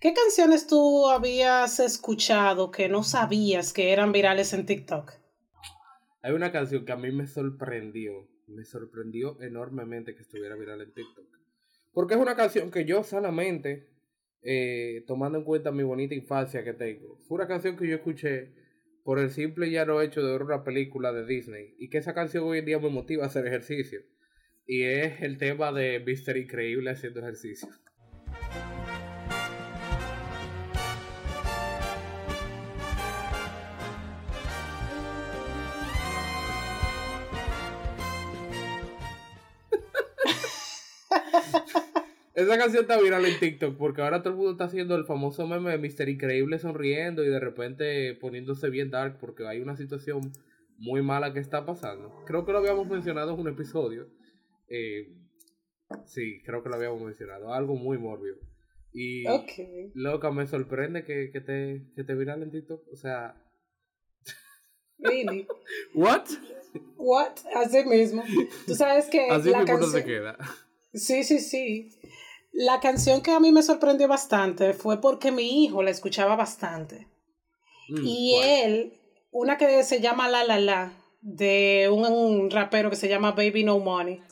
¿Qué canciones tú habías escuchado que no sabías que eran virales en TikTok? Hay una canción que a mí me sorprendió, me sorprendió enormemente que estuviera viral en TikTok. Porque es una canción que yo sanamente, eh, tomando en cuenta mi bonita infancia que tengo, fue una canción que yo escuché por el simple y llano hecho de ver una película de Disney y que esa canción hoy en día me motiva a hacer ejercicio. Y es el tema de Mr. Increíble haciendo ejercicio. Esa canción está viral en TikTok porque ahora todo el mundo está haciendo el famoso meme de Mr. Increíble sonriendo y de repente poniéndose bien dark porque hay una situación muy mala que está pasando. Creo que lo habíamos mencionado en un episodio. Eh, sí, creo que lo habíamos mencionado. Algo muy morbio. Y loca, me sorprende que, te, que te viral en TikTok. O sea. Really? ¿What? What? Así mismo. Tú sabes que. Así la mismo se queda. Sí, sí, sí. La canción que a mí me sorprendió bastante fue porque mi hijo la escuchaba bastante. Mm, y él, una que se llama La La La, de un, rapero que se llama Baby No Money.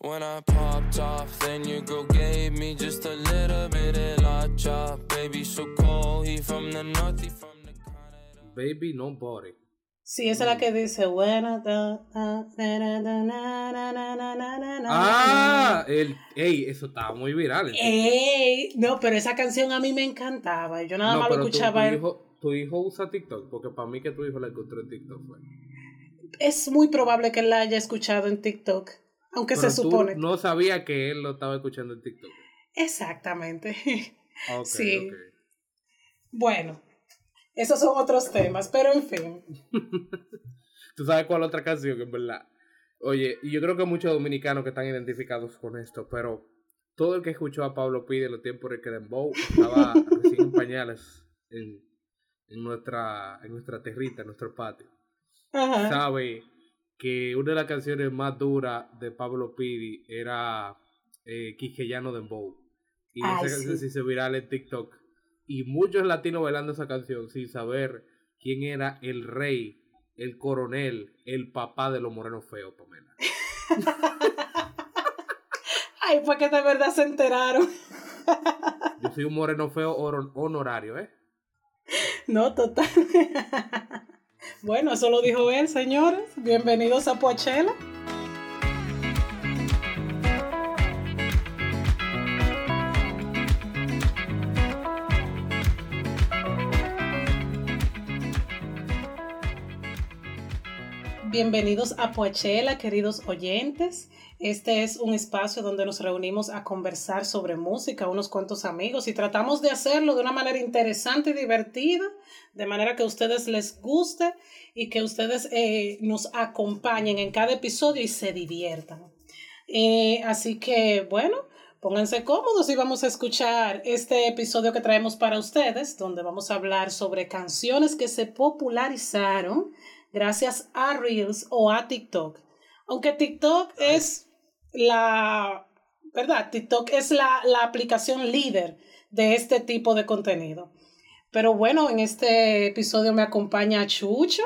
When I popped off, then your girl gave me just a little bit of la chop. Baby, so cold, he from the north, he from the Baby, nobody. Sí, esa es la que dice. Ah, el, ey, eso estaba muy viral. Ey, no, pero esa canción a mí me encantaba. Yo nada más lo escuchaba. Tu, hijo, tu hijo usa TikTok, porque para mí que tu hijo la encontró en TikTok. Es muy probable que él la haya escuchado en TikTok, aunque se supone. no sabía que él lo estaba escuchando en TikTok. Exactamente. sí. Bueno, esos son otros temas, pero en fin. ¿Tú sabes cuál otra canción, en verdad? Oye, y yo creo que muchos dominicanos que están identificados con esto, pero todo el que escuchó a Pablo Pide en los tiempos de que Dembow estaba recién en pañales en, nuestra, en nuestra territa, en nuestro patio, sabe que una de las canciones más duras de Pablo Pidi era eh, Quisqueyano Dembow. Y esa canción se hizo viral en TikTok y muchos latinos bailando esa canción sin saber quién era el rey, el coronel, el papá de los morenos feos, Pamela. Ay, fue que de verdad se enteraron. Yo soy un moreno feo honorario, ¿eh? No, total. Bueno, eso lo dijo él, señores. Bienvenidos a Poachella. Bienvenidos a Poachella, queridos oyentes. Este es un espacio donde nos reunimos a conversar sobre música, unos cuantos amigos, y tratamos de hacerlo de una manera interesante y divertida, de manera que a ustedes les guste y que ustedes eh, nos acompañen en cada episodio y se diviertan. Eh, así que, bueno, pónganse cómodos y vamos a escuchar este episodio que traemos para ustedes, donde vamos a hablar sobre canciones que se popularizaron gracias a Reels o a TikTok. Aunque TikTok es la, ¿verdad? TikTok es la, la aplicación líder de este tipo de contenido. Pero bueno, en este episodio me acompaña Chucho.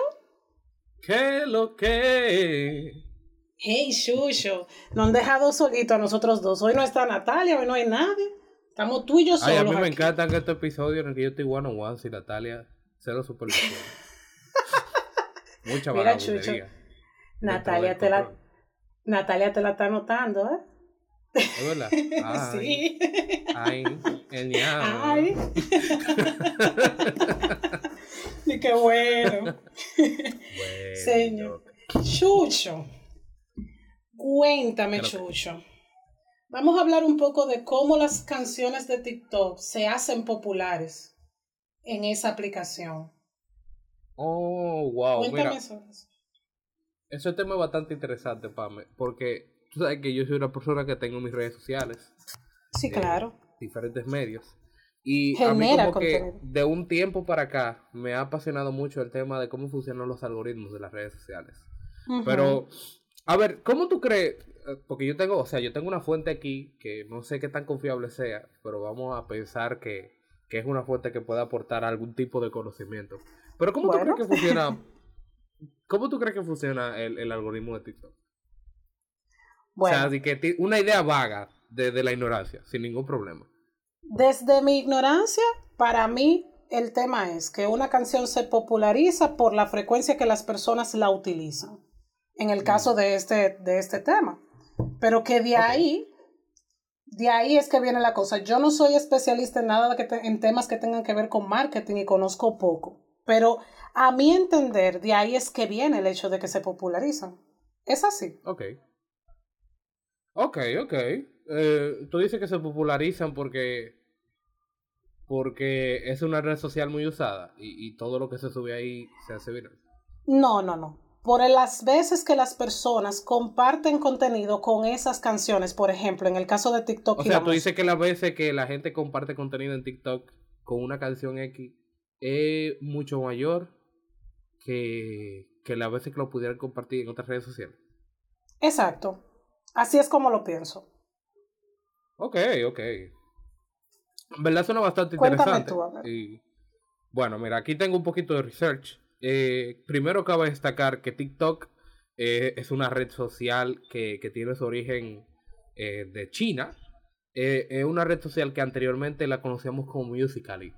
¿Qué lo que? Hey, Chucho. Nos han dejado solito a nosotros dos. Hoy no está Natalia, hoy no hay nadie. Estamos tú y yo solos. Ay, a mí me encanta que este episodio en el que yo estoy one on one sin Natalia, cero supervisión. Mucha Mira, Chucho. Natalia te, la, Natalia te la está notando, ¿eh? ¿Es verdad? sí. Ay, genial. Ay. y qué bueno. bueno. Señor. Chucho. Cuéntame, Chucho. Vamos a hablar un poco de cómo las canciones de TikTok se hacen populares en esa aplicación. Oh, wow. Cuéntame mira, eso. Ese tema es bastante interesante, Pame, porque tú sabes que yo soy una persona que tengo mis redes sociales. Sí, claro. Diferentes medios. Y a mí como que de un tiempo para acá me ha apasionado mucho el tema de cómo funcionan los algoritmos de las redes sociales. Pero, a ver, ¿cómo tú crees? porque yo tengo, o sea, yo tengo una fuente aquí que no sé qué tan confiable sea, pero vamos a pensar que, que es una fuente que puede aportar algún tipo de conocimiento. Pero ¿cómo tú crees que funciona? ¿Cómo tú crees que funciona el, el algoritmo de TikTok? Bueno. O sea, así que una idea vaga de, de la ignorancia, sin ningún problema. Desde mi ignorancia, para mí el tema es que una canción se populariza por la frecuencia que las personas la utilizan, en el caso mm. de este, de este tema. Pero que de ahí, de ahí es que viene la cosa. Yo no soy especialista en nada que en temas que tengan que ver con marketing y conozco poco. Pero a mi entender, de ahí es que viene el hecho de que se popularizan. Es así. Ok. Ok, ok. Eh, tú dices que se popularizan porque porque es una red social muy usada y, todo lo que se sube ahí se hace viral. No, no, no. Por las veces que las personas comparten contenido con esas canciones, por ejemplo, en el caso de TikTok. O sea, tú dices que las veces que la gente comparte contenido en TikTok con una canción X es mucho mayor que, que las veces que lo pudieran compartir en otras redes sociales. Exacto. Así es como lo pienso. Ok, ok. En verdad suena bastante interesante. y, bueno, mira, aquí tengo un poquito de research. Eh, primero cabe destacar que TikTok eh, es una red social que, que tiene su origen eh, de China. es una red social que anteriormente la conocíamos como Musical.ly.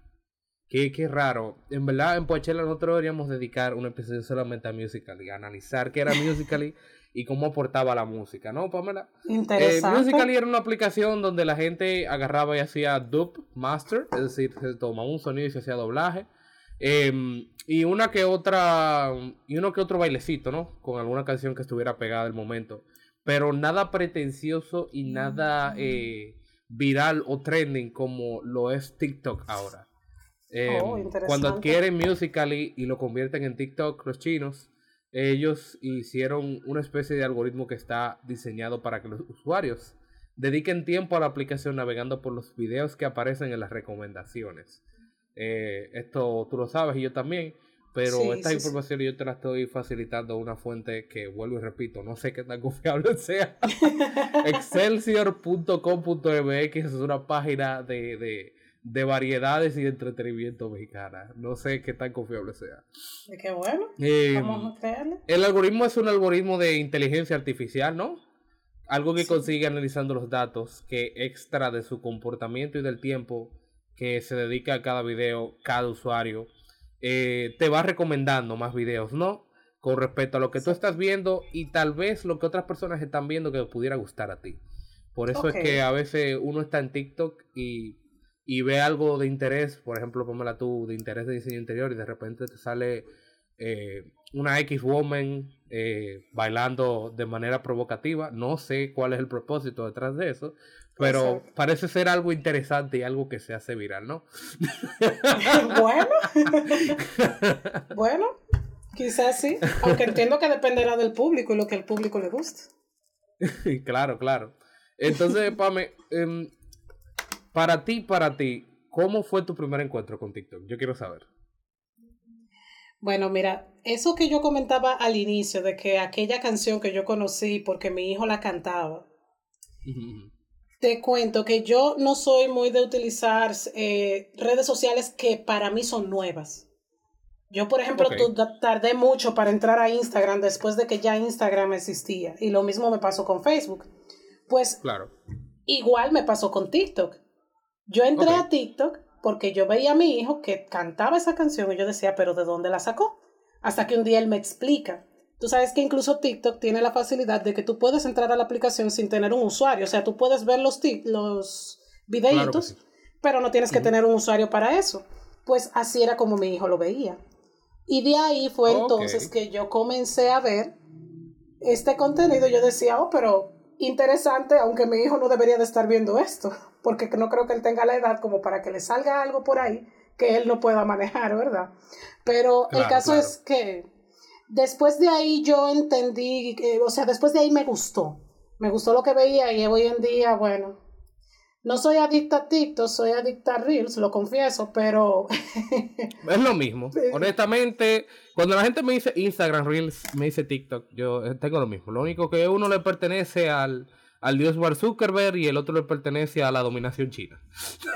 Qué, qué raro. En verdad, en Poachella nosotros deberíamos dedicar un episodio solamente a Musical.ly, a analizar qué era Musical.ly y cómo aportaba la música, ¿no, Pamela? Interesante. Eh, Musical.ly era una aplicación donde la gente agarraba y hacía dub master, es decir, se tomaba un sonido y se hacía doblaje. Em, y una que otra, y uno que otro bailecito, ¿no? Con alguna canción que estuviera pegada del momento. Pero nada pretencioso y nada eh, viral o trending como lo es TikTok ahora. Oh, em, cuando adquieren Musical.ly y lo convierten en TikTok, los chinos, ellos hicieron una especie de algoritmo que está diseñado para que los usuarios dediquen tiempo a la aplicación navegando por los videos que aparecen en las recomendaciones. Eh, esto tú lo sabes y yo también, pero esta información yo te la estoy facilitando a una fuente que vuelvo y repito, no sé qué tan confiable sea. Excelsior.com.mx es una página de de variedades y de entretenimiento mexicana. No sé qué tan confiable sea. qué bueno. Eh, Vamos a creerle. El algoritmo es un algoritmo de inteligencia artificial, ¿no? Algo que consigue analizando los datos que extra de su comportamiento y del tiempo que se dedica a cada video, cada usuario, eh, te va recomendando más videos, ¿no? Con respecto a lo que tú estás viendo y tal vez lo que otras personas están viendo que pudiera gustar a ti. Por eso es que a veces uno está en TikTok y y ve algo de interés, por ejemplo, póngala tú, de interés de diseño interior y de repente te sale eh, una X-Woman eh, bailando de manera provocativa. No sé cuál es el propósito detrás de eso, pero parece ser algo interesante y algo que se hace viral, ¿no? bueno, bueno, quizás sí, aunque entiendo que dependerá del público y lo que al público le guste. claro, claro. Entonces, Pame, em, para ti, para ti, ¿cómo fue tu primer encuentro con TikTok? Yo quiero saber. Bueno, mira, eso que yo comentaba al inicio, de que aquella canción que yo conocí porque mi hijo la cantaba, te cuento que yo no soy muy de utilizar eh, redes sociales que para mí son nuevas. Yo, por ejemplo, tardé mucho para entrar a Instagram después de que ya Instagram existía. Y lo mismo me pasó con Facebook. Pues claro. igual me pasó con TikTok. Yo entré a TikTok porque yo veía a mi hijo que cantaba esa canción y yo decía, pero ¿de dónde la sacó? Hasta que un día él me explica. Tú sabes que incluso TikTok tiene la facilidad de que tú puedes entrar a la aplicación sin tener un usuario. O sea, tú puedes ver los, los videitos, pero no tienes que tener un usuario para eso. Pues así era como mi hijo lo veía. Y de ahí fue entonces que yo comencé a ver este contenido. Yo decía, oh, pero interesante, aunque mi hijo no debería de estar viendo esto porque no creo que él tenga la edad como para que le salga algo por ahí que él no pueda manejar, ¿verdad? Pero el caso es que después de ahí yo entendí, o sea, después de ahí me gustó, me gustó lo que veía y hoy en día, bueno, No soy adicta a TikTok, soy adicta a Reels, lo confieso, pero... es lo mismo. Honestamente, cuando la gente me dice Instagram Reels, me dice TikTok, yo eh, tengo lo mismo. Lo único que uno le pertenece al, al dios Mark Zuckerberg y el otro le pertenece a la dominación china.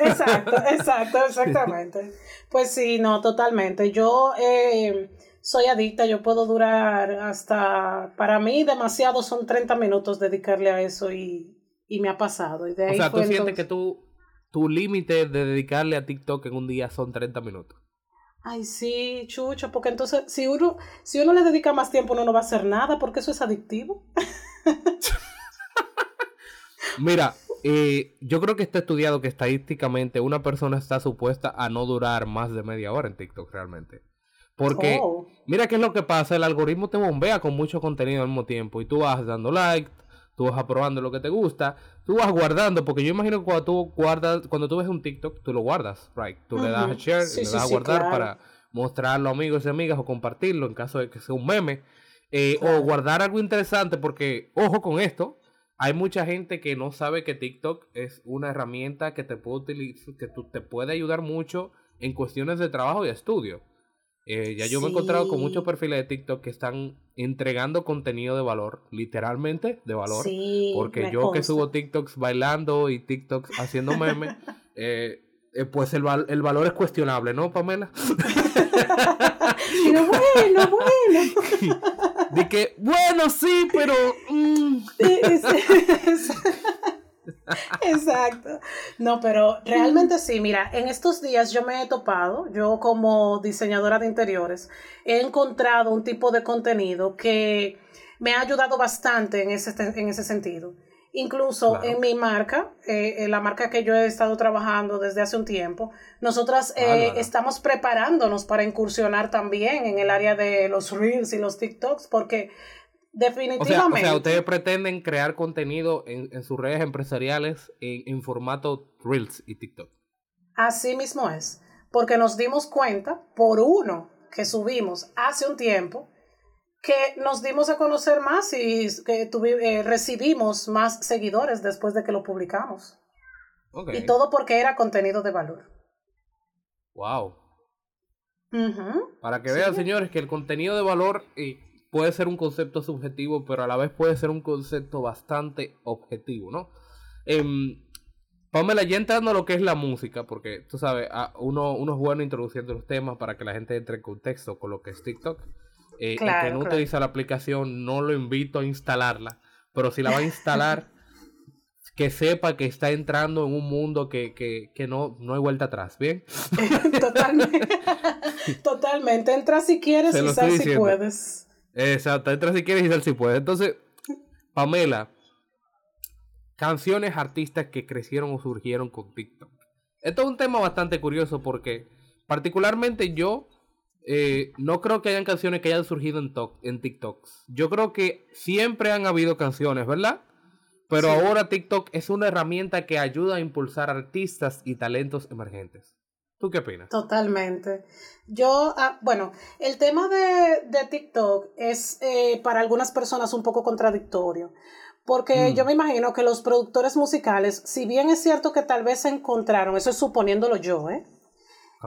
Exacto, exacto, exactamente. Pues sí, no, totalmente. Yo eh, soy adicta, yo puedo durar hasta, para mí demasiado son 30 minutos dedicarle a eso y y me ha pasado. Y de ahí o sea, tú sientes que tú, tu límite de dedicarle a TikTok en un día son 30 minutos. Ay, sí, chucho, porque entonces si uno, si uno le dedica más tiempo uno no va a hacer nada porque eso es adictivo. Mira, eh, yo creo que está estudiado que estadísticamente una persona está supuesta a no durar más de media hora en TikTok realmente. Porque, oh. mira qué es lo que pasa, el algoritmo te bombea con mucho contenido al mismo tiempo y tú vas dando like, tú vas aprobando lo que te gusta, tú vas guardando, porque yo imagino que cuando tú guardas, cuando tú ves un TikTok, tú lo guardas, right? Tú le das a share, le das a guardar para mostrarlo a amigos y amigas o compartirlo en caso de que sea un meme. Eh, o guardar algo interesante, porque, ojo con esto, hay mucha gente que no sabe que TikTok es una herramienta que te puede utilizar, que te puede ayudar mucho en cuestiones de trabajo y estudio. Eh, ya yo me he encontrado con muchos perfiles de TikTok que están entregando contenido de valor, literalmente de valor. porque yo que subo TikToks bailando y TikToks haciendo memes, eh, eh, pues el, el, valor es cuestionable, ¿no, Pamela? pero bueno, bueno. De que, bueno, sí, pero... Mm. Exacto. No, pero realmente sí, mira, en estos días yo me he topado, yo como diseñadora de interiores, he encontrado un tipo de contenido que me ha ayudado bastante en ese, en ese sentido. Incluso en mi marca, eh, en la marca que yo he estado trabajando desde hace un tiempo, nosotras eh, estamos preparándonos para incursionar también en el área de los reels y los TikToks, porque Definitivamente. O sea, ustedes pretenden crear contenido en, en sus redes empresariales en, en, formato Reels y TikTok. Así mismo es. Porque nos dimos cuenta, por uno que subimos hace un tiempo, que nos dimos a conocer más y que eh, recibimos más seguidores después de que lo publicamos. Y todo porque era contenido de valor. Wow. Para que vean, señores, que el contenido de valor puede ser un concepto subjetivo, pero a la vez puede ser un concepto bastante objetivo, ¿no? Eh, Pamela, ya entrando a lo que es la música, porque tú sabes, uno, uno es bueno introduciendo los temas para que la gente entre en contexto con lo que es TikTok. Eh, el que no utiliza la aplicación, no lo invito a instalarla, pero si la va a instalar, que sepa que está entrando en un mundo que, que, que no, no hay vuelta atrás, ¿bien? Totalmente. Totalmente. Entra si quieres y sal si puedes. Exacto, entra si quieres y sal si puedes. Entonces, Pamela, canciones, artistas que crecieron o surgieron con TikTok. Esto es un tema bastante curioso porque particularmente yo eh, no creo que hayan canciones que hayan surgido en, en TikToks. Yo creo que siempre han habido canciones, ¿verdad? Pero ahora TikTok es una herramienta que ayuda a impulsar artistas y talentos emergentes. ¿Tú qué opinas? Totalmente. Yo, ah, bueno, el tema de, de TikTok es eh, para algunas personas un poco contradictorio, porque mm. yo me imagino que los productores musicales, si bien es cierto que tal vez se encontraron, eso es suponiéndolo yo, ¿eh?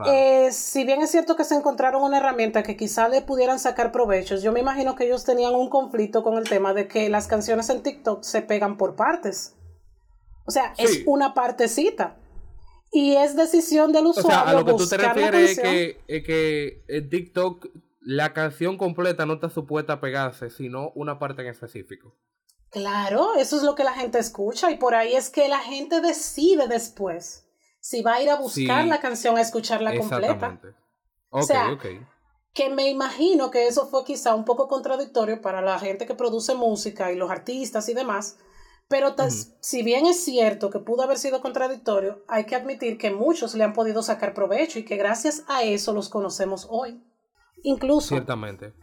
Eh, si bien es cierto que se encontraron una herramienta que quizá le pudieran sacar provechos, yo me imagino que ellos tenían un conflicto con el tema de que las canciones en TikTok se pegan por partes. O sea, es una partecita. Y es decisión del usuario. O sea, a lo que tú te refieres es que, que en TikTok la canción completa no está supuesta a pegarse, sino una parte en específico. Claro, eso es lo que la gente escucha y por ahí es que la gente decide después si va a ir a buscar la canción a escucharla completa. o sea, que me imagino que eso fue quizá un poco contradictorio para la gente que produce música y los artistas y demás, pero si bien es cierto que pudo haber sido contradictorio, hay que admitir que muchos le han podido sacar provecho y que gracias a eso los conocemos hoy. Incluso. Ciertamente.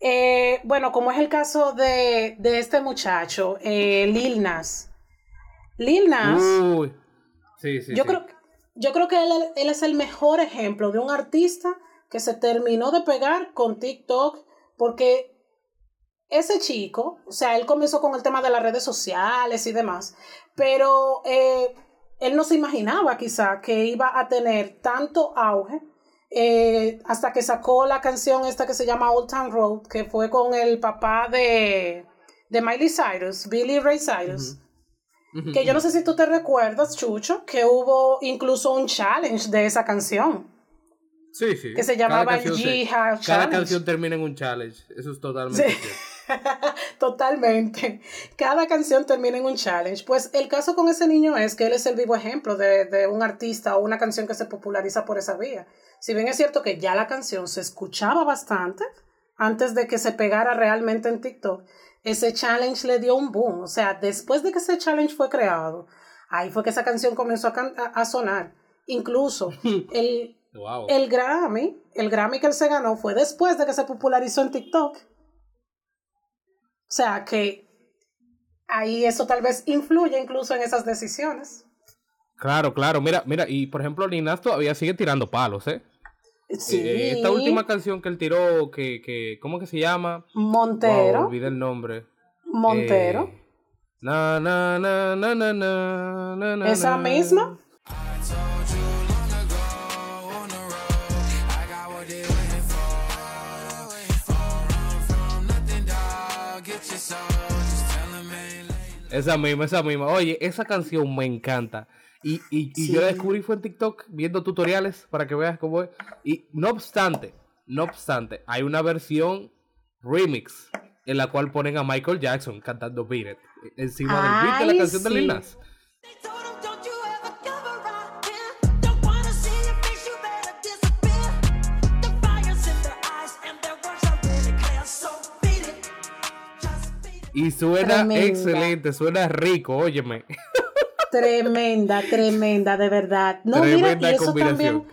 Eh, bueno, como es el caso de, este muchacho, eh, Lil Nas. Lil Nas. Uy. Sí, sí, yo, Creo, yo creo que él, él es el mejor ejemplo de un artista que se terminó de pegar con TikTok porque ese chico, o sea, él comenzó con el tema de las redes sociales y demás, pero eh, él no se imaginaba quizá que iba a tener tanto auge eh, hasta que sacó la canción esta que se llama Old Town Road, que fue con el papá de, de Miley Cyrus, Billy Ray Cyrus. Que yo no sé si tú te recuerdas, Chucho, que hubo incluso un challenge de esa canción. Sí, sí. Que se llamaba el Jihad Cada canción termina en un challenge. Eso es totalmente cierto. Totalmente. Cada canción termina en un challenge. Pues el caso con ese niño es que él es el vivo ejemplo de, de, un artista o una canción que se populariza por esa vía. Si bien es cierto que ya la canción se escuchaba bastante antes de que se pegara realmente en TikTok, ese challenge le dio un boom. O sea, después de que ese challenge fue creado, ahí fue que esa canción comenzó a, a sonar. Incluso el, el Grammy, el Grammy que él se ganó fue después de que se popularizó en TikTok. O sea que ahí eso tal vez influye incluso en esas decisiones. Claro, claro. Mira, mira, y por ejemplo, Linas todavía sigue tirando palos, ¿eh? Sí. Eh, esta última canción que él tiró, que, que ¿cómo que se llama? Montero. Wow, olvidé el nombre. Montero. Eh, na, na, na, na, na, na, na, ¿Esa misma? Esa misma, esa misma. Oye, esa canción me encanta. Y, y, y yo la descubrí fue en TikTok viendo tutoriales para que veas cómo es. Y no obstante, no obstante, hay una versión remix en la cual ponen a Michael Jackson cantando Beat It encima del beat de la canción de Lil Nas. Y suena excelente, suena rico, óyeme. Tremenda, tremenda, de verdad. No, tremenda mira, y eso también.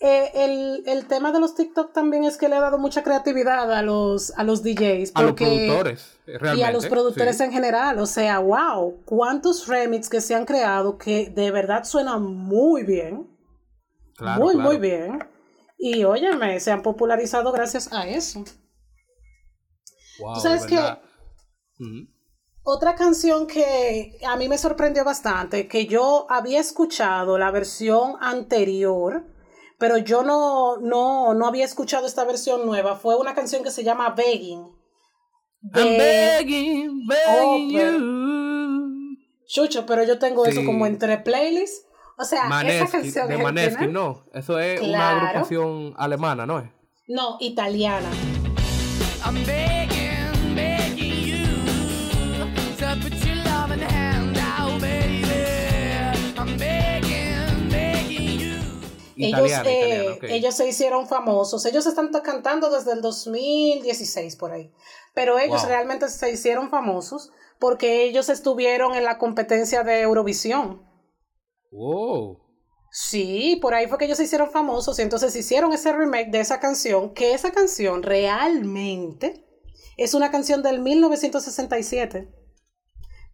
Eh, el, el, tema de los TikTok también es que le ha dado mucha creatividad a los, a los DJs. a los productores, realmente. Y a los productores en general. O sea, wow, cuántos remix que se han creado que de verdad suenan muy bien. muy, muy bien. Y óyeme, se han popularizado gracias a eso. Wow, sabes que otra canción que a mí me sorprendió bastante, que yo había escuchado la versión anterior, pero yo no, no, no había escuchado esta versión nueva, fue una canción que se llama Begging. I'm begging, begging you. Chucho, pero yo tengo eso como entre playlists. O sea, esa canción de Maneskin, no. Eso es una agrupación alemana, ¿no es? No, italiana. Ellos, eh, ellos se hicieron famosos. Ellos están cantando desde el 2016 por ahí. Pero ellos realmente se hicieron famosos porque ellos estuvieron en la competencia de Eurovisión. Wow. Sí, por ahí fue que ellos se hicieron famosos y entonces hicieron ese remake de esa canción, que esa canción realmente es una canción del 1967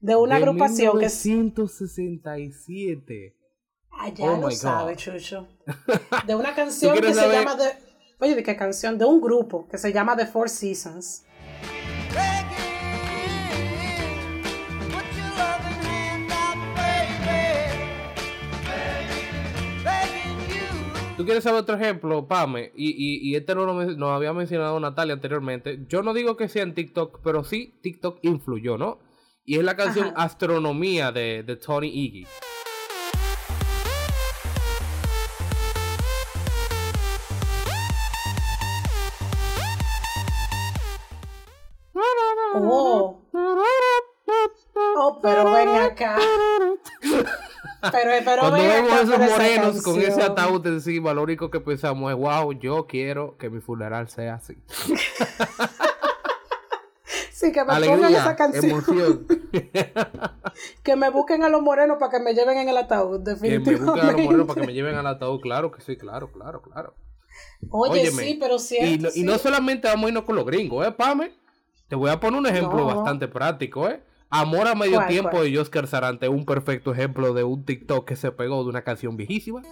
de una agrupación que es 1967. Ya oh lo sabe, Chucho. De una canción que se llama de. Oye, ¿de qué canción? De un grupo que se llama The Four Seasons. ¿Tú quieres saber otro ejemplo, Pame? Y, y, y este no lo, había mencionado Natalia anteriormente. Yo no digo que sea en TikTok, pero sí TikTok influyó, ¿no? Y es la canción Astronomía de, de Tony Iggy. Oh. Oh, pero ven acá. Pero, pero Cuando vemos a esos morenos con ese ataúd encima, lo único que pensamos es, wow, yo quiero que mi funeral sea así. Sí, que me pongan esa canción. que me busquen a los morenos para que me lleven en el ataúd, definitivamente. Que me busquen a los morenos para que me lleven al ataúd, claro que sí, claro, claro, claro. Oye, sí, pero cierto, y, y no solamente vamos a irnos con los gringos, ¿eh, Pame? Te voy a poner un ejemplo bastante práctico, ¿eh? Amor a medio tiempo de Oscar Sarante, un perfecto ejemplo de un TikTok que se pegó de una canción viejísima.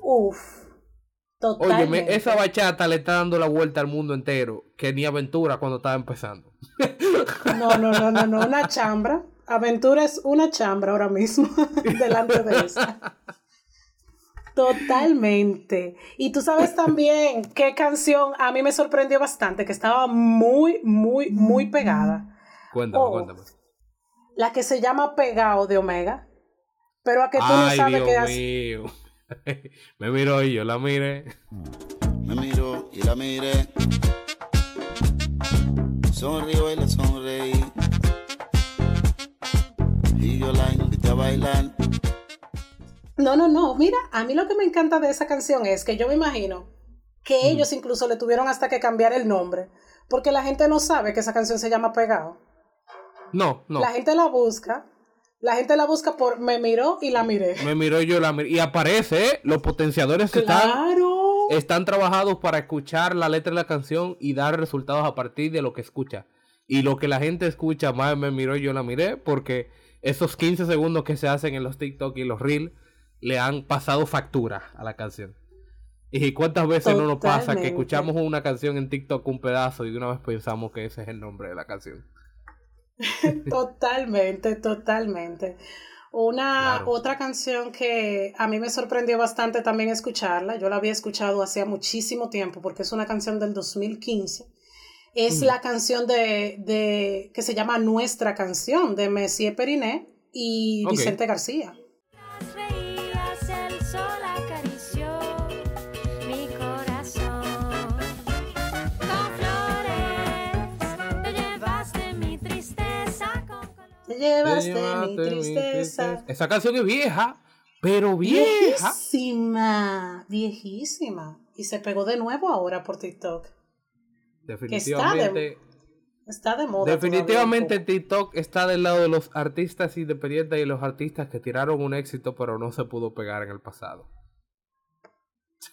Uf, Oye, esa bachata le está dando la vuelta al mundo entero, que ni Aventura cuando estaba empezando. No, no, no, no, no, una chambra. Aventura es una chambra ahora mismo, delante de esa. Totalmente. Y tú sabes también qué canción a mí me sorprendió bastante, que estaba muy, muy, muy pegada. Cuéntame, oh, cuéntame. La que se llama Pegado de Omega. Pero a que tú no sabes Dios mío. me miró y yo la miré. Me miró y la miré. Sonrió y le sonreí. Y yo la invité a bailar. No, no, no. Mira, a mí lo que me encanta de esa canción es que yo me imagino que ellos incluso le tuvieron hasta que cambiar el nombre. Porque la gente no sabe que esa canción se llama Pegado. No, no. La gente la busca la gente la busca por me miró y la miré. Me miró y yo la miré. Y aparece, ¿eh? los potenciadores están, están trabajados para escuchar la letra de la canción y dar resultados a partir de lo que escucha. Y lo que la gente escucha, más me miró y yo la miré, porque esos 15 segundos que se hacen en los TikTok y los Reels le han pasado factura a la canción. Y cuántas veces no nos pasa que escuchamos una canción en TikTok un pedazo y de una vez pensamos que ese es el nombre de la canción. totalmente, totalmente. Una otra canción que a mí me sorprendió bastante también escucharla, yo la había escuchado hacía muchísimo tiempo porque es una canción del 2015. Es mm. la canción de, de, que se llama Nuestra canción de Messier Periné y Vicente García. llevaste, mi, tristeza. Esa canción es vieja, pero vieja. Viejísima, viejísima. Y se pegó de nuevo ahora por TikTok. Definitivamente. Está de, moda. Definitivamente TikTok está del lado de los artistas independientes y los artistas que tiraron un éxito pero no se pudo pegar en el pasado.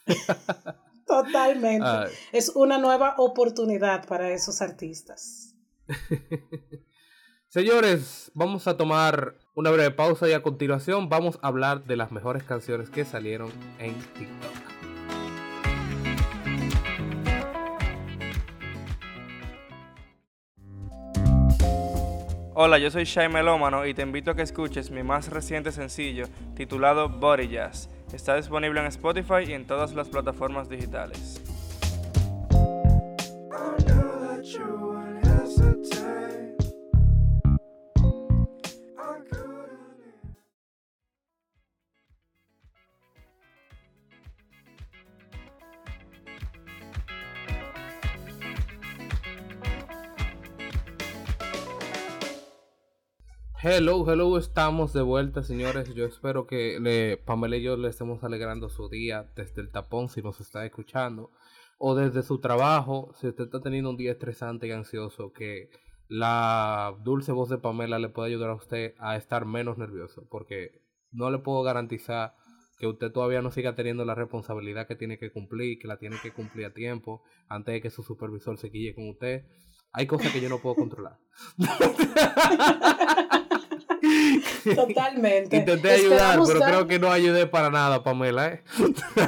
Totalmente. Es una nueva oportunidad para esos artistas. Señores, vamos a tomar una breve pausa y a continuación vamos a hablar de las mejores canciones que salieron en TikTok. Hola, yo soy Shai Melómano y te invito a que escuches mi más reciente sencillo titulado Body Jazz. Está disponible en Spotify y en todas las plataformas digitales. Hello, hello, estamos de vuelta, señores. Yo espero que le, Pamela y yo le estemos alegrando su día desde el tapón, si nos está escuchando, o desde su trabajo, si usted está teniendo un día estresante y ansioso, que la dulce voz de Pamela le puede ayudar a usted a estar menos nervioso, porque no le puedo garantizar que usted todavía no siga teniendo la responsabilidad que tiene que cumplir, que la tiene que cumplir a tiempo, antes de que su supervisor se quille con usted. Hay cosas que yo no puedo controlar. Totalmente. Intenté ayudar, pero creo que no ayudé para nada, Pamela. ¿eh?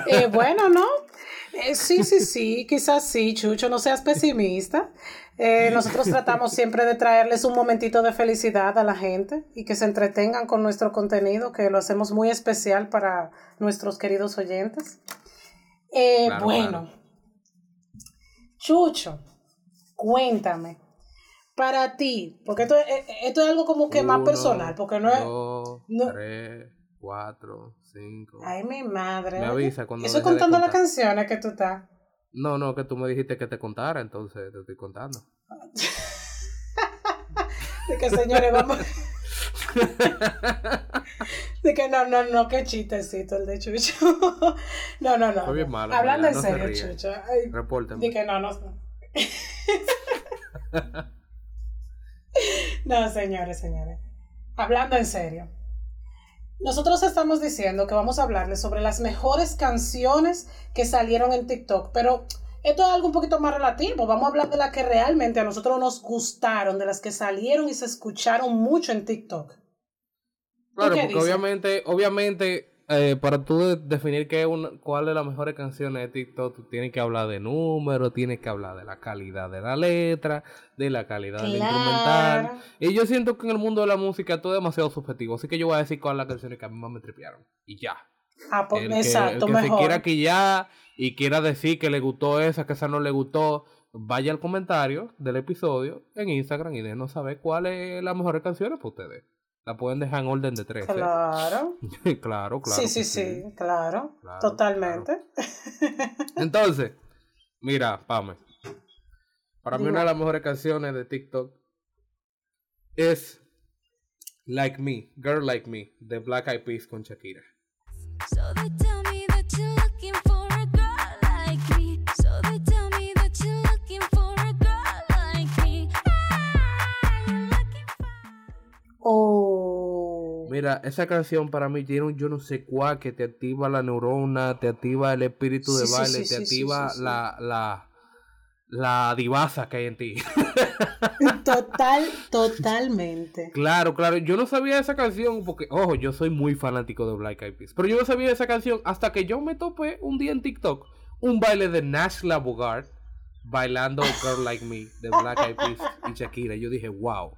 eh bueno, ¿no? Eh, sí, sí, sí, quizás sí, Chucho, no seas pesimista. Eh, nosotros tratamos siempre de traerles un momentito de felicidad a la gente y que se entretengan con nuestro contenido, que lo hacemos muy especial para nuestros queridos oyentes. bueno, Chucho, cuéntame, para ti, porque esto, eh, esto es algo como que más personal, porque no es... Dos, no, tres, cuatro, cinco. Ay, mi madre. Me avisa cuando... Eso contando las canciones que tú estás. No, no, que tú me dijiste que te contara, entonces te estoy contando. de que señores, vamos... de que no, no, no, qué chistecito el de Chucho. no, no, no. Fue bien malo. Hablando en serio, Chucho. Repórtame. De que no, no. no, señores, señores. Hablando en serio. Nosotros estamos diciendo que vamos a hablarles sobre las mejores canciones que salieron en TikTok, pero esto es algo un poquito más relativo. Vamos a hablar de las que realmente a nosotros nos gustaron, de las que salieron y se escucharon mucho en TikTok. Claro, porque obviamente, obviamente eh, para tú de- definir qué es una, cuál es la mejor canción de TikTok, tú tienes que hablar de números, tienes que hablar de la calidad de la letra, de la calidad del instrumental. Y yo siento que en el mundo de la música todo es demasiado subjetivo, así que yo voy a decir cuáles las canciones que a mí más me tripearon. Y ya. Ah, pues, El que, exacto, el que se mejor. quiera quillar y quiera decir que le gustó esa, que esa no le gustó, vaya al comentario del episodio en Instagram y déjenos saber cuáles son las mejores canciones para ustedes. La pueden dejar en orden de 13. Claro. claro, claro. sí, sí, sí, claro. Claro, Totalmente. Entonces, mira, Pame. Para mí una de las mejores canciones de TikTok es Like Me, Girl Like Me, de Black Eyed Peas con Shakira. So Mira, esa canción para mí tiene un yo no sé cuál que te activa la neurona, te activa el espíritu de Sí, baile, sí, te sí, activa la la la divasa que hay en ti. Total, totalmente. claro, claro, yo no sabía esa canción porque ojo, yo soy muy fanático de Black Eyed Peas, pero yo no sabía esa canción hasta que yo me topé un día en TikTok un baile de Nashla Bogart bailando Girl Like Me de Black Eyed Peas y Shakira. Yo dije, "Wow."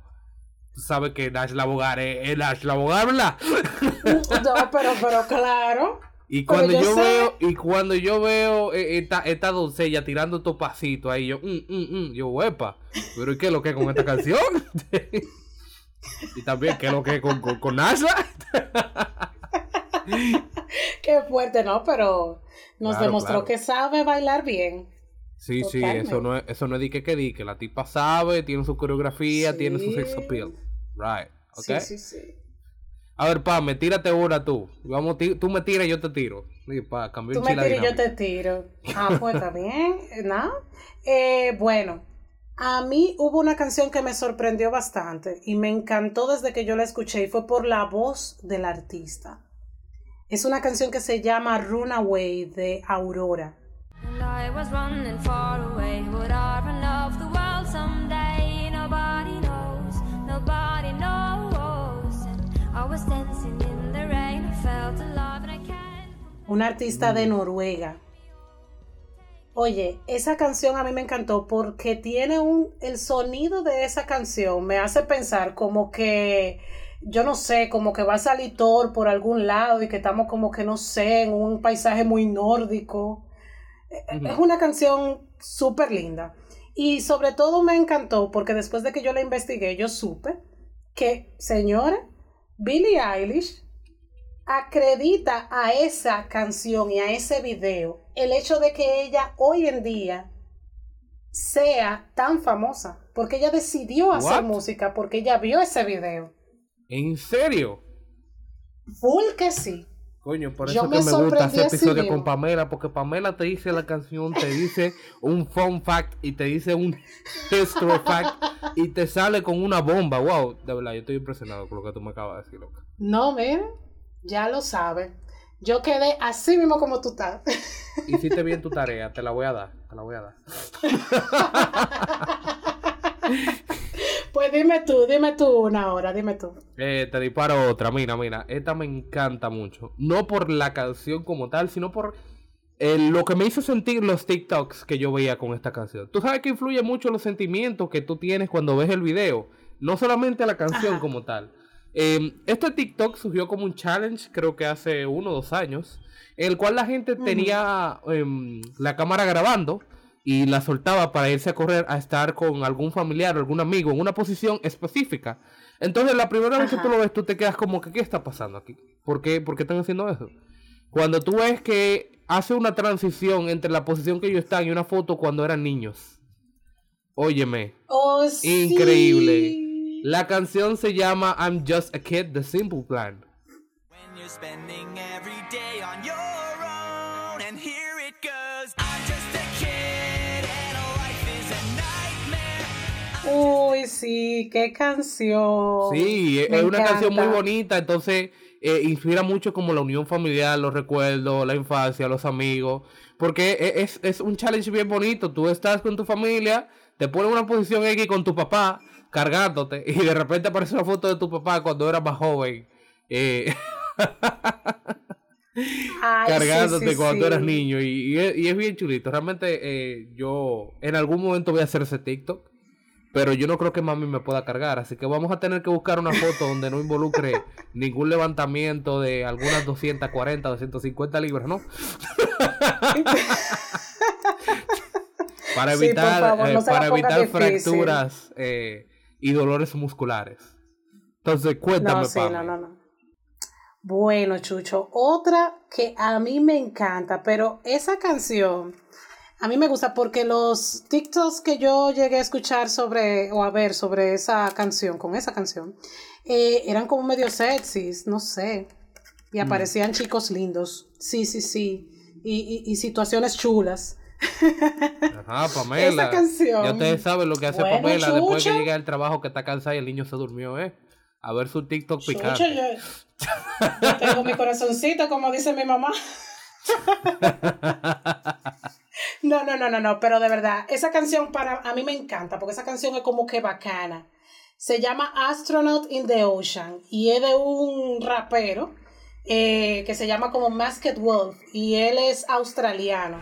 Tú sabes que Nashla Bogart es, es Nashla Bogart, ¿verdad? No, pero, pero claro. Y cuando yo yo, sé- veo, y cuando yo veo eh, esta, esta doncella tirando estos pasitos ahí, yo, mm, mm, mm, yo, huepa, pero ¿y qué es lo que es con esta canción? y también, ¿qué es lo que es con, con, con Nashla? Qué fuerte, ¿no? Pero nos Claro, demostró claro. que sabe bailar bien. Sí, sí, eso no es, eso no es di que que di, que la tipa sabe, tiene su coreografía, tiene su sex appeal. Right, ok. Sí, sí, sí. A ver, pa, me tírate una tú. Vamos, tú me tiras y yo te tiro. Sí, pa, cambió Tú me tiras y yo te tiro. Ah, pues está bien, ¿no? Eh, bueno, a mí hubo una canción que me sorprendió bastante y me encantó desde que yo la escuché y fue por la voz del artista. Es una canción que se llama Runaway de Aurora. And I was running far away. Una artista de Noruega. Oye, esa canción a mí me encantó porque tiene un, el sonido de esa canción me hace pensar como que, yo no sé, como que va a salir Thor por algún lado y que estamos como que, no sé, en un paisaje muy nórdico. Eh, Ujú. Es una canción súper linda. Y sobre todo me encantó porque después de que yo la investigué, yo supe que, señores, Billie Eilish acredita a esa canción y a ese video el hecho de que ella hoy en día sea tan famosa. Porque ella decidió hacer What? música porque ella vio ese video. ¿En serio? Full que sí. Coño, por Yo eso me que me gusta ese episodio con Pamela, porque Pamela te dice la canción, te dice un fun fact y te dice un history fact y te sale con una bomba. Wow, de verdad, yo estoy impresionado con lo que tú me acabas de decir, loca. No, mira, ya lo sabes. Yo quedé así mismo como tú estás. Hiciste bien tu tarea, te la voy a dar, te la voy a dar. Pues dime tú, dime tú una hora, dime tú. Eh, te disparo otra, mira, mira, esta me encanta mucho. No por la canción como tal, sino por eh, lo que me hizo sentir los TikToks que yo veía con esta canción. Tú sabes que influye mucho los sentimientos que tú tienes cuando ves el video, no solamente la canción Ajá. como tal. Eh, este TikTok surgió como un challenge, creo que hace uno o dos años, en el cual la gente tenía em, la cámara grabando y la soltaba para irse a correr a estar con algún familiar o algún amigo en una posición específica. Entonces, la primera vez que tú lo ves, tú te quedas como que, ¿qué está pasando aquí? ¿Por qué, ¿Por qué están haciendo eso? Cuando tú ves que hace una transición entre la posición que ellos están y una foto cuando eran niños. Óyeme, Oh, sí. Increíble. la canción se llama I'm Just a Kid, The Simple Plan. When you're Uy, sí, qué canción. Sí, es Me es una canción muy bonita, entonces eh, inspira mucho como la unión familiar, los recuerdos, la infancia, los amigos, porque e- es, es un challenge bien bonito, tú estás con tu familia, te pones en una posición X con tu papá cargándote y de repente aparece una foto de tu papá cuando era más joven. Eh, Ay, cargándote sí, cuando eras niño y, y es, y es bien chulito. Realmente eh, yo en algún momento voy a hacer ese TikTok, pero yo no creo que mami me pueda cargar, así que vamos a tener que buscar una foto donde no involucre ningún levantamiento de algunas 240, 250 libras, ¿no? para Sí, evitar, favor, eh, no para evitar fracturas eh, y dolores musculares. Entonces, cuéntame, No, sí, Pame. no, no, no. Bueno, Chucho, otra que a mí me encanta, pero esa canción a mí me gusta porque los TikToks que yo llegué a escuchar sobre o a ver sobre esa canción, con esa canción, eh, eran como medio sexys, no sé, y aparecían chicos lindos, sí, sí, sí, y, y- y situaciones chulas. Ajá, Pamela. Esa canción. Ya ustedes saben lo que hace Bueno, Pamela después que llega del trabajo que está cansada y el niño se durmió, ¿eh? A ver su TikTok picante. yo, yo tengo mi corazoncito, como dice mi mamá. No, no, no, no, no, pero de verdad, esa canción para a mí me encanta porque esa canción es como que bacana. Se llama Astronaut in the Ocean y es de un rapero eh, que se llama como Masked Wolf y él es australiano.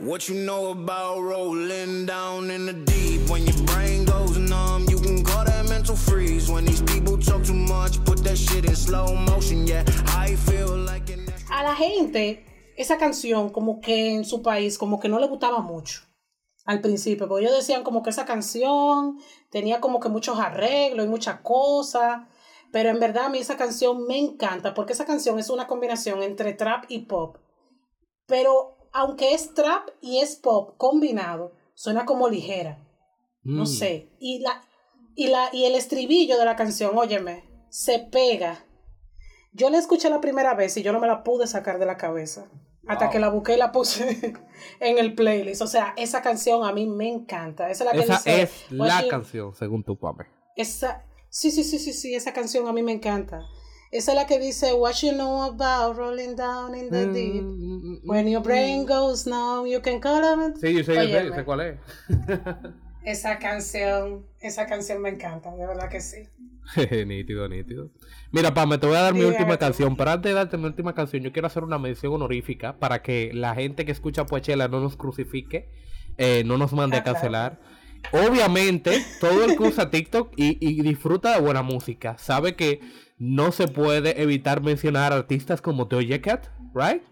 What you know about rolling down in the deep? When your brain goes numb, you can call that mental freeze. When these people talk too much, put that shit in slow motion. Yeah, I feel like an A la gente, esa canción como que en su país como que no le gustaba mucho al principio, porque ellos decían como que esa canción tenía como que muchos arreglos y muchas cosas, pero en verdad a mí esa canción me encanta, porque esa canción es una combinación entre trap y pop, pero aunque es trap y es pop combinado, suena como ligera, no Mm. sé, y la, y la, y el estribillo de la canción, óyeme, se pega. Yo la escuché la primera vez y yo no me la pude sacar de la cabeza. Hasta Wow. que la busqué y la puse en el playlist. O sea, esa canción a mí me encanta. Esa es la canción, según tu Pame. Esa, sí, sí, sí, sí, sí, esa canción a mí me encanta. Esa es la que dice, What you know about rolling down in the deep. When your brain goes numb, you can call them. Sí, yo sé, yo sé, yo Óyeme. sé cuál es. Esa canción, esa canción me encanta, de verdad que sí. nítido, nítido. Mira, Pame, te voy a dar mi última canción. Pero antes de darte mi última canción, yo quiero hacer una mención honorífica para que la gente que escucha Poechela no nos crucifique, eh, no nos mande Ah, a cancelar. Obviamente, todo el que usa TikTok y, y disfruta de buena música sabe que no se puede evitar mencionar artistas como Doja Cat, ¿right?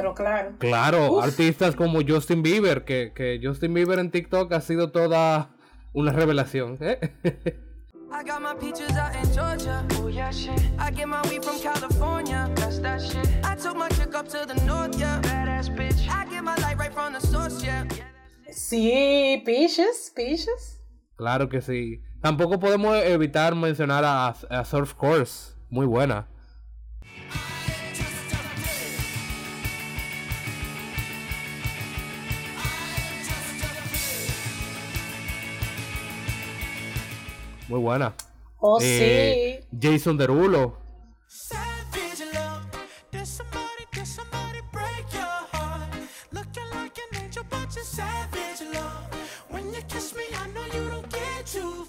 Pero claro. Claro, artistas como Justin Bieber, que, que Justin Bieber en TikTok ha sido toda una revelación. ¿eh? I got my peaches out in Georgia. Oh yeah, shit. I get my weed from California. That's that shit. I took my chick up to the north, yeah. Badass bitch. I get my light right from the source, yeah. Sí, Peaches, Peaches. Claro que sí. Tampoco podemos evitar mencionar a, a Surf Course, muy buena. Don't get two.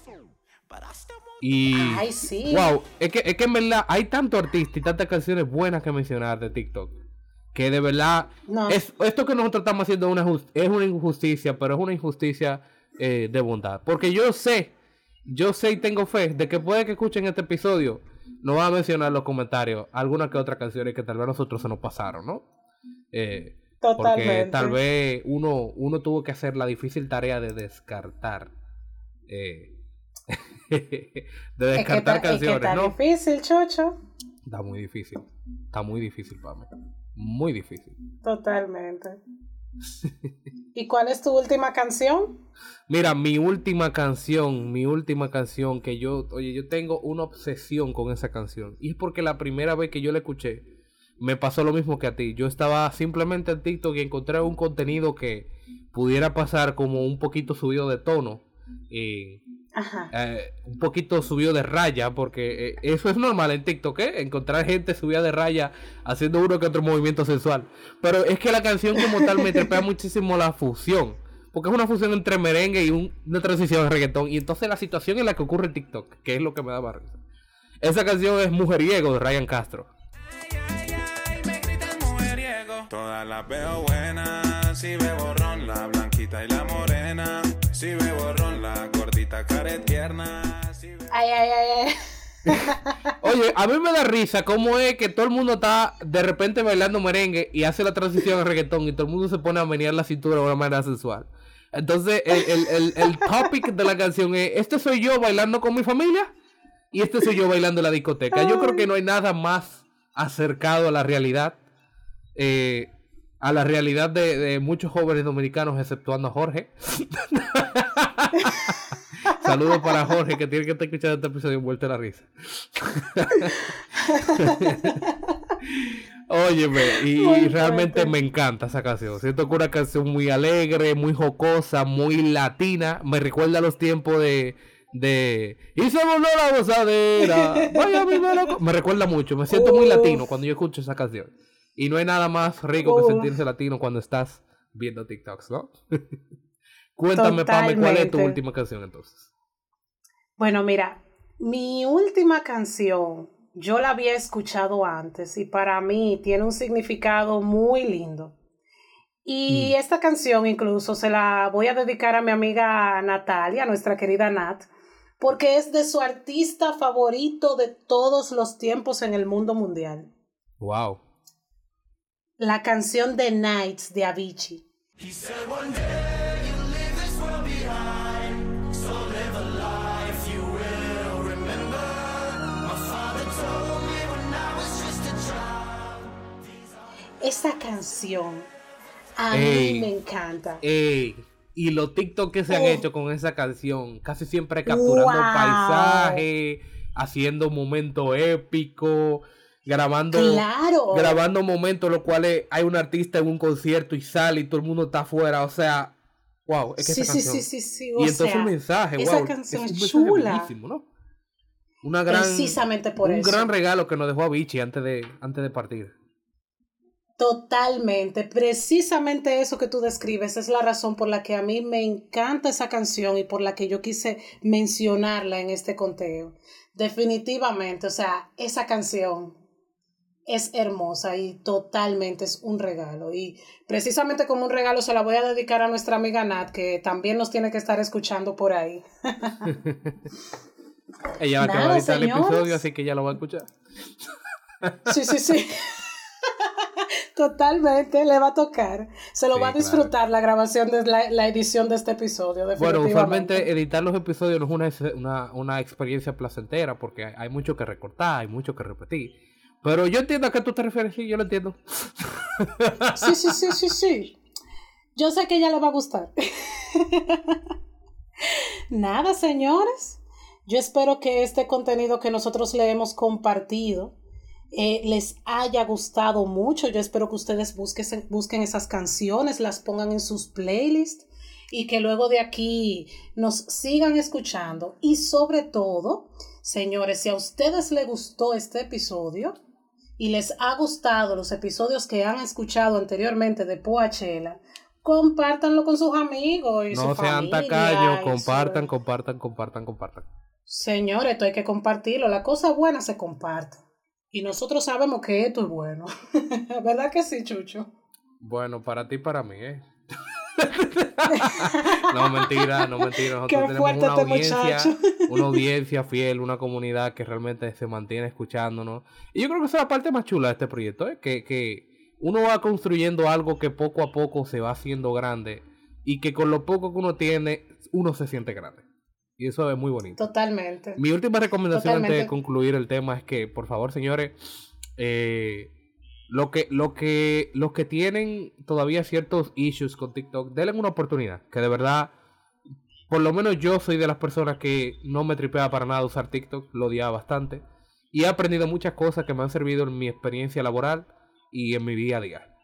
But I still want Y. Ay, sí. Wow, es que, es que en verdad hay tanto artista y tantas canciones buenas que mencionar de TikTok. Que de verdad. No. Es, esto que nosotros estamos haciendo es una, jus- es una injusticia, pero es una injusticia eh, de bondad. Porque yo sé, yo sé y tengo fe de que puede que escuchen este episodio. No va a mencionar en los comentarios algunas que otras canciones que tal vez a nosotros se nos pasaron, ¿no? Eh, porque Totalmente. tal vez uno, uno tuvo que hacer la difícil tarea de descartar. eh, de Es que descartar está, es que canciones, está ¿no? difícil, Chocho. Está muy difícil. Está muy difícil para mí. Muy difícil. Totalmente. ¿Y cuál es tu última canción? Mira, mi última canción, mi última canción que yo, oye, yo tengo una obsesión con esa canción. Y es porque la primera vez que yo la escuché, me pasó lo mismo que a ti. Yo estaba simplemente en TikTok y encontré un contenido que pudiera pasar como un poquito subido de tono. Y Ajá. eh, un poquito subido de raya, porque eh, eso es normal en TikTok, ¿eh? encontrar gente subida de raya haciendo uno que otro movimiento sensual. Pero es que la canción como tal me trepea muchísimo la fusión, porque es una fusión entre merengue y un- una transición a reggaetón. Y entonces la situación en la que ocurre en TikTok, que es lo que me da más risa. Esa canción es Mujeriego de Ryan Castro. me gritan mujeriego. Todas las veo buenas, si bebo ron, la blanquita y la morena. Si bebo ron, la cara tierna. Si Ay, ay, ay, ay. Oye, a mí me da risa cómo es que todo el mundo está de repente bailando merengue y hace la transición a reggaetón y todo el mundo se pone a menear la cintura de una manera sensual. Entonces, el, el, el, el topic de la canción es, este soy yo bailando con mi familia y este soy yo bailando en la discoteca. Yo creo que no hay nada más acercado a la realidad, eh, a la realidad de, de muchos jóvenes dominicanos, exceptuando a Jorge. Saludos para Jorge, que tiene que estar escuchando este episodio envuelto en la risa. Óyeme, y Muy realmente fuerte. me encanta esa canción. Siento que una canción muy alegre, muy jocosa, muy latina. Me recuerda a los tiempos de. de y se voló la gozadera. Vaya. Me recuerda mucho. Me siento muy latino cuando yo escucho esa canción. Y no hay nada más rico que sentirse latino cuando estás viendo TikToks, ¿no? Cuéntame, Pame, ¿cuál es tu última canción entonces? Bueno, mira, mi última canción yo la había escuchado antes y para mí tiene un significado muy lindo. Y esta canción incluso se la voy a dedicar a mi amiga Natalia, nuestra querida Nat, porque es de su artista favorito de todos los tiempos en el mundo mundial. Wow. La canción de Nights de Avicii. Esa canción a Ey. mí me encanta. Ey, y los TikTok que se han Oh. hecho con esa canción, casi siempre capturando Wow. paisaje, haciendo momentos épicos, grabando, Claro. grabando momentos en los cuales hay un artista en un concierto y sale y todo el mundo está afuera, o sea, wow, es que sí, esa sí, canción. sí, sí, sí. y entonces sea, un mensaje, esa wow, canción es un mensaje chula. bellísimo, ¿no? Una gran, Precisamente por un eso. gran regalo que nos dejó Avicii antes de, antes de partir. Totalmente, precisamente eso que tú describes es la razón por la que a mí me encanta esa canción y por la que yo quise mencionarla en este conteo. Definitivamente, o sea, esa canción es hermosa y totalmente es un regalo. Y precisamente como un regalo se la voy a dedicar a nuestra amiga Nat, que también nos tiene que estar escuchando por ahí. Ella acaba Nada, de editar el episodio, así que ya lo va a escuchar. Sí, sí, sí. Totalmente, le va a tocar. Se lo Sí, va a claro. disfrutar la grabación de la, la edición de este episodio. Bueno, usualmente editar los episodios no es una, una, una experiencia placentera porque hay, hay mucho que recortar, hay mucho que repetir. Pero yo entiendo a qué tú te refieres, sí, yo lo entiendo. Sí, sí, sí, sí, sí. Yo sé que ella le va a gustar. Nada, señores. Yo espero que este contenido que nosotros le hemos compartido eh, les haya gustado mucho. Yo espero que ustedes busquen, busquen esas canciones, las pongan en sus playlists y que luego de aquí nos sigan escuchando. Y sobre todo, señores, si a ustedes les gustó este episodio y les ha gustado los episodios que han escuchado anteriormente de Poachela, compártanlo con sus amigos y No su sean familia tacaños, compartan, su- compartan, compartan, compartan. Señores, esto hay que compartirlo. La cosa buena se comparte. Y nosotros sabemos que esto es bueno. ¿Verdad que sí, Chucho? Bueno, para ti y para mí, ¿eh? no, mentira, no, mentira. Nosotros Qué tenemos una este audiencia, muchacho. una audiencia fiel, una comunidad que realmente se mantiene escuchándonos. Y yo creo que esa es la parte más chula de este proyecto, ¿eh? Que, que uno va construyendo algo que poco a poco se va haciendo grande y que con lo poco que uno tiene, uno se siente grande. Y eso es muy bonito. Totalmente. Mi última recomendación antes de concluir el tema es que, por favor, señores, eh, lo que, lo que, los que tienen todavía ciertos issues con TikTok, denle una oportunidad. Que de verdad, por lo menos yo soy de las personas que no me tripea para nada usar TikTok, lo odiaba bastante. Y he aprendido muchas cosas que me han servido en mi experiencia laboral y en mi día a día.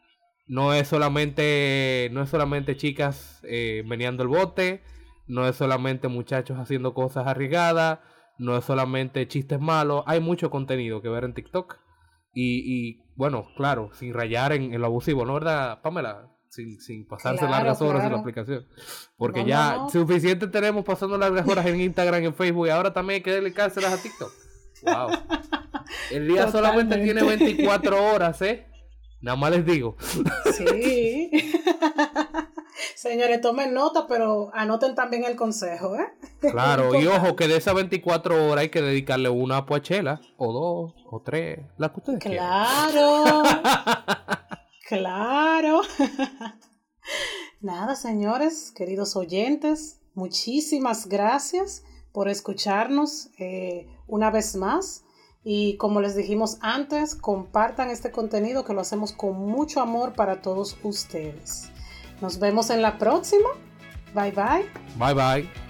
No es solamente, no es solamente chicas eh, meneando el bote, no es solamente muchachos haciendo cosas arriesgadas, no es solamente chistes malos, hay mucho contenido que ver en TikTok. Y, y bueno, claro, sin rayar en, en lo abusivo, ¿no verdad, Pamela? sin, sin pasarse Claro, largas horas en la aplicación. Porque No, ya no, suficiente tenemos pasando largas horas en Instagram, en Facebook y ahora también hay que dedicárselas a TikTok. Wow. El día solamente tiene 24 horas, ¿eh? Nada más les digo. Sí. Señores, tomen nota, pero anoten también el consejo, ¿eh? Claro, y ojo que de esas 24 horas hay que dedicarle una a Poachela, o dos, o tres, la que ustedes. Claro. claro. Nada, señores, queridos oyentes, muchísimas gracias por escucharnos eh, una vez más. Y como les dijimos antes, compartan este contenido que lo hacemos con mucho amor para todos ustedes. Nos vemos en la próxima. Bye bye. Bye bye.